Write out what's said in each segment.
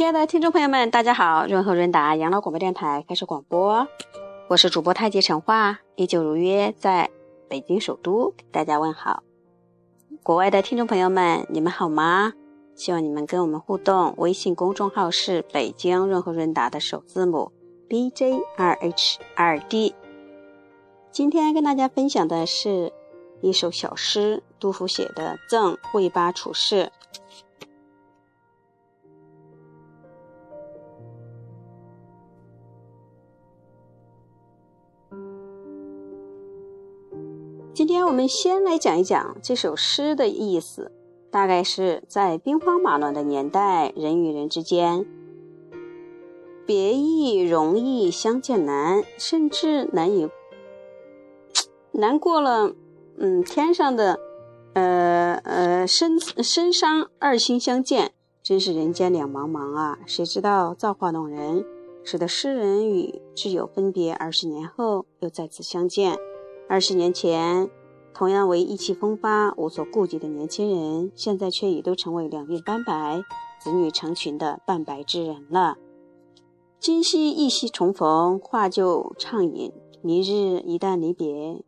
亲爱的听众朋友们，大家好！润和润达养老广播电台开始广播，我是主播太极陈化，依旧如约在北京首都给大家问好。国外的听众朋友们，你们好吗？希望你们跟我们互动。微信公众号是北京润和润达的首字母 B J 二 H 二 D。今天跟大家分享的是一首小诗，杜甫写的《赠卫八处士》。今天我们先来讲一讲这首诗的意思，大概是在兵荒马乱的年代，人与人之间别意容易相见难，甚至难以 难过了。嗯，天上的呃呃深深山二心相见，真是人间两茫茫啊！谁知道造化弄人，使得诗人与挚友分别二十年后又再次相见。二十年前，同样为意气风发、无所顾忌的年轻人，现在却已都成为两鬓斑白、子女成群的半白之人了。今夕一夕重逢，话就畅饮；明日一旦离别，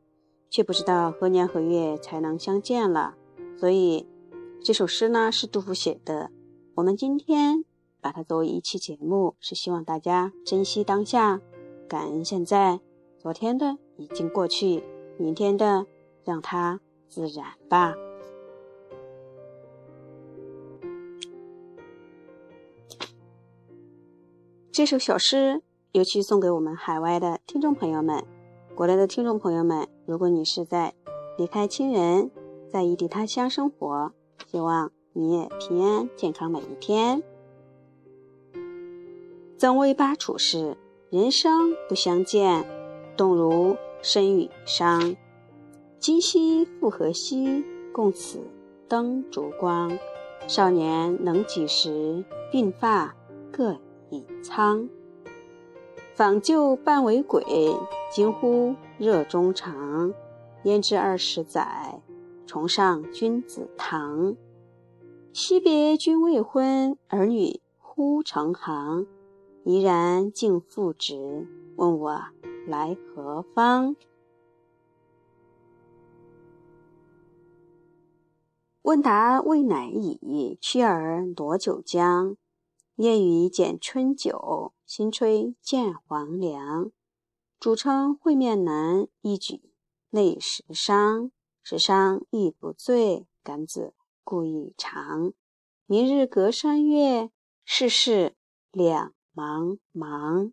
却不知道何年何月才能相见了。所以，这首诗呢是杜甫写的。我们今天把它作为一期节目，是希望大家珍惜当下，感恩现在。昨天的已经过去。明天的，让它自然吧。这首小诗尤其送给我们海外的听众朋友们，国内的听众朋友们，如果你是在离开亲人，在异地他乡生活，希望你也平安健康每一天。曾为八处士，人生不相见，动如。身与伤，今夕复何夕？共此灯烛光。少年能几时？鬓发各已苍。访旧半为鬼，惊呼热衷肠。焉知二十载，重上君子堂。惜别君未婚，儿女忽成行。怡然敬父职，问我。来何方？问答未乃已，屈儿挪酒浆。夜雨剪春韭，新炊见黄粱。主称会面难，一举泪时伤。时伤亦不醉，敢子故意长。明日隔山岳，世事两茫茫。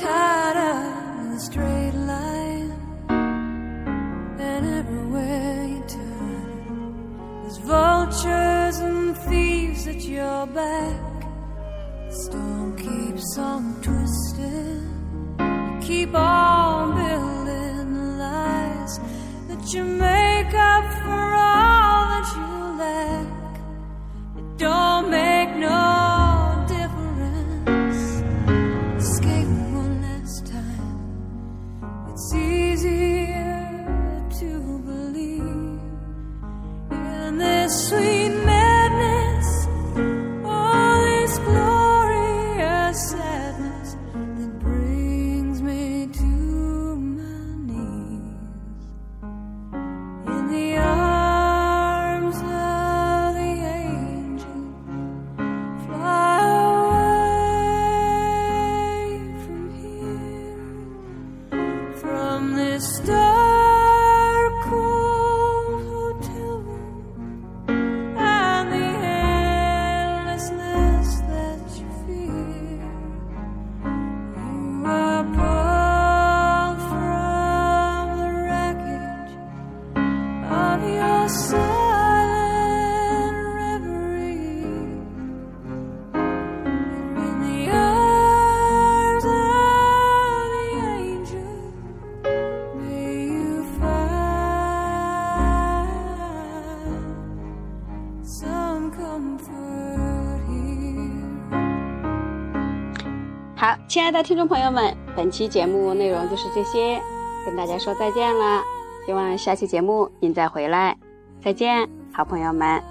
Tired of in a straight line, and everywhere you turn, there's vultures and thieves at your back. The storm keeps on twisting. You keep on sweet 好，亲爱的听众朋友们，本期节目内容就是这些，跟大家说再见了。希望下期节目您再回来，再见，好朋友们。